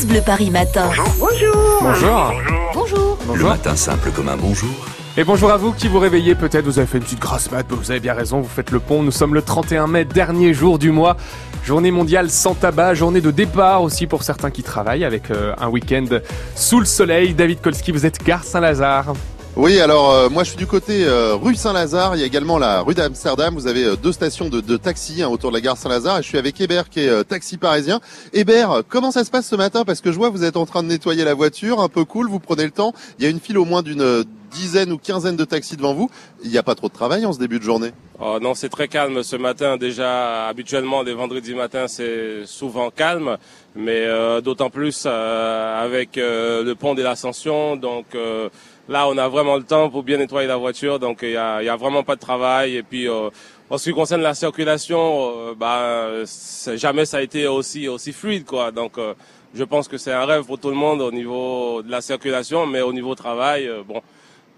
France Bleu Paris Matin. Bonjour. Bonjour. Bonjour. Le matin simple comme un bonjour. Et bonjour à vous qui vous réveillez peut-être, vous avez fait une petite grasse mat, vous avez bien raison, vous faites le pont, nous sommes le 31 mai, dernier jour du mois, journée mondiale sans tabac, journée de départ aussi pour certains qui travaillent avec euh, un week-end sous le soleil. David Kolski, vous êtes gare Saint-Lazare. Oui, alors euh, moi je suis du côté euh, rue Saint-Lazare, il y a également la rue d'Amsterdam, vous avez euh, deux stations de, de taxi hein, autour de la gare Saint-Lazare. Et je suis avec Hébert qui est euh, taxi parisien. Hébert, comment ça se passe ce matin? Parce que je vois vous êtes en train de nettoyer la voiture, un peu cool, vous prenez le temps, il y a une file au moins d'une euh, dizaine ou quinzaine de taxis devant vous, il n'y a pas trop de travail en ce début de journée? Oh non, c'est très calme ce matin. Déjà, habituellement, les vendredis matins, c'est souvent calme, mais euh, d'autant plus euh, avec euh, le pont de l'Ascension. Donc euh, là, on a vraiment le temps pour bien nettoyer la voiture. Donc il y a, il y a vraiment pas de travail. Et puis, euh, en ce qui concerne la circulation, euh, bah, jamais ça a été aussi aussi fluide, quoi. Donc euh, je pense que c'est un rêve pour tout le monde au niveau de la circulation, mais au niveau travail, euh, bon.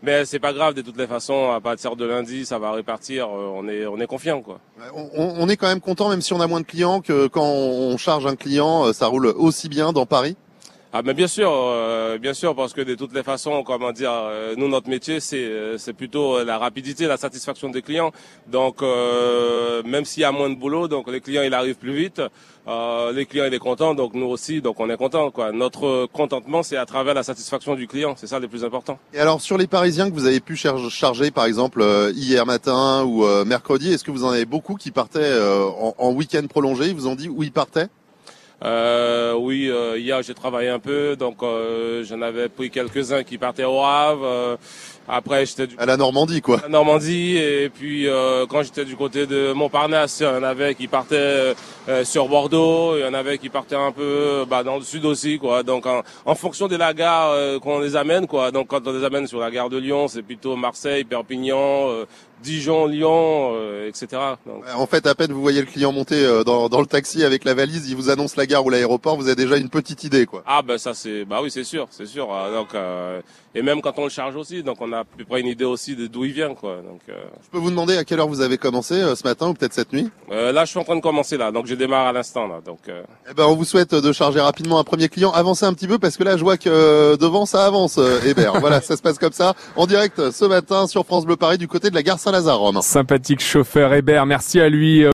Mais c'est pas grave de toutes les façons. À partir de lundi, ça va répartir. euh, On est on est confiant quoi. on, on- est quand même content, même si on a moins de clients, que quand on charge un client, euh, ça roule aussi bien dans Paris Ah mais bien sûr, euh, bien sûr, parce que de toutes les façons, comment dire, euh, nous notre métier c'est euh, c'est plutôt euh, la rapidité, la satisfaction des clients. Donc euh, même s'il y a moins de boulot, donc les clients il arrive plus vite, euh, les clients il est content, donc nous aussi, donc on est content quoi. Notre contentement c'est à travers la satisfaction du client, c'est ça le plus important. Et alors sur les Parisiens que vous avez pu char- charger, par exemple hier matin ou mercredi, est-ce que vous en avez beaucoup qui partaient en, en week-end prolongé? Ils vous ont dit où ils partaient? Euh, oui, euh, hier j'ai travaillé un peu, donc euh, j'en avais pris quelques-uns qui partaient au Havre. euh, après j'étais du À la Normandie, quoi. la Normandie et puis euh, quand j'étais du côté de Montparnasse, il y en avait qui partaient euh, sur Bordeaux, il y en avait qui partaient un peu bah, dans le sud aussi quoi. Donc en, en fonction de la gare euh, qu'on les amène quoi. Donc quand on les amène sur la gare de Lyon, c'est plutôt Marseille, Perpignan, euh, Dijon, Lyon, euh, etc. Donc, En fait, à peine vous voyez le client monter euh, dans, dans le taxi avec la valise, il vous annonce la gare ou l'aéroport, vous avez déjà une petite idée, quoi. ah ben ça c'est bah oui c'est sûr c'est sûr Euh, donc euh, et même quand on le charge aussi donc on a à peu près une idée aussi de d'où il vient quoi donc euh, Je peux vous demander à quelle heure vous avez commencé euh, ce matin ou peut-être cette nuit? Euh, là je suis en train de commencer là donc je démarre à l'instant là donc euh, Eh ben, on vous souhaite de charger rapidement un premier client. Avancez un petit peu parce que là, je vois que euh, devant, ça avance, Hébert. voilà, ça se passe comme ça en direct ce matin sur France Bleu Paris du côté de la gare Saint-Lazare, Romain. Sympathique chauffeur Hébert, merci à lui.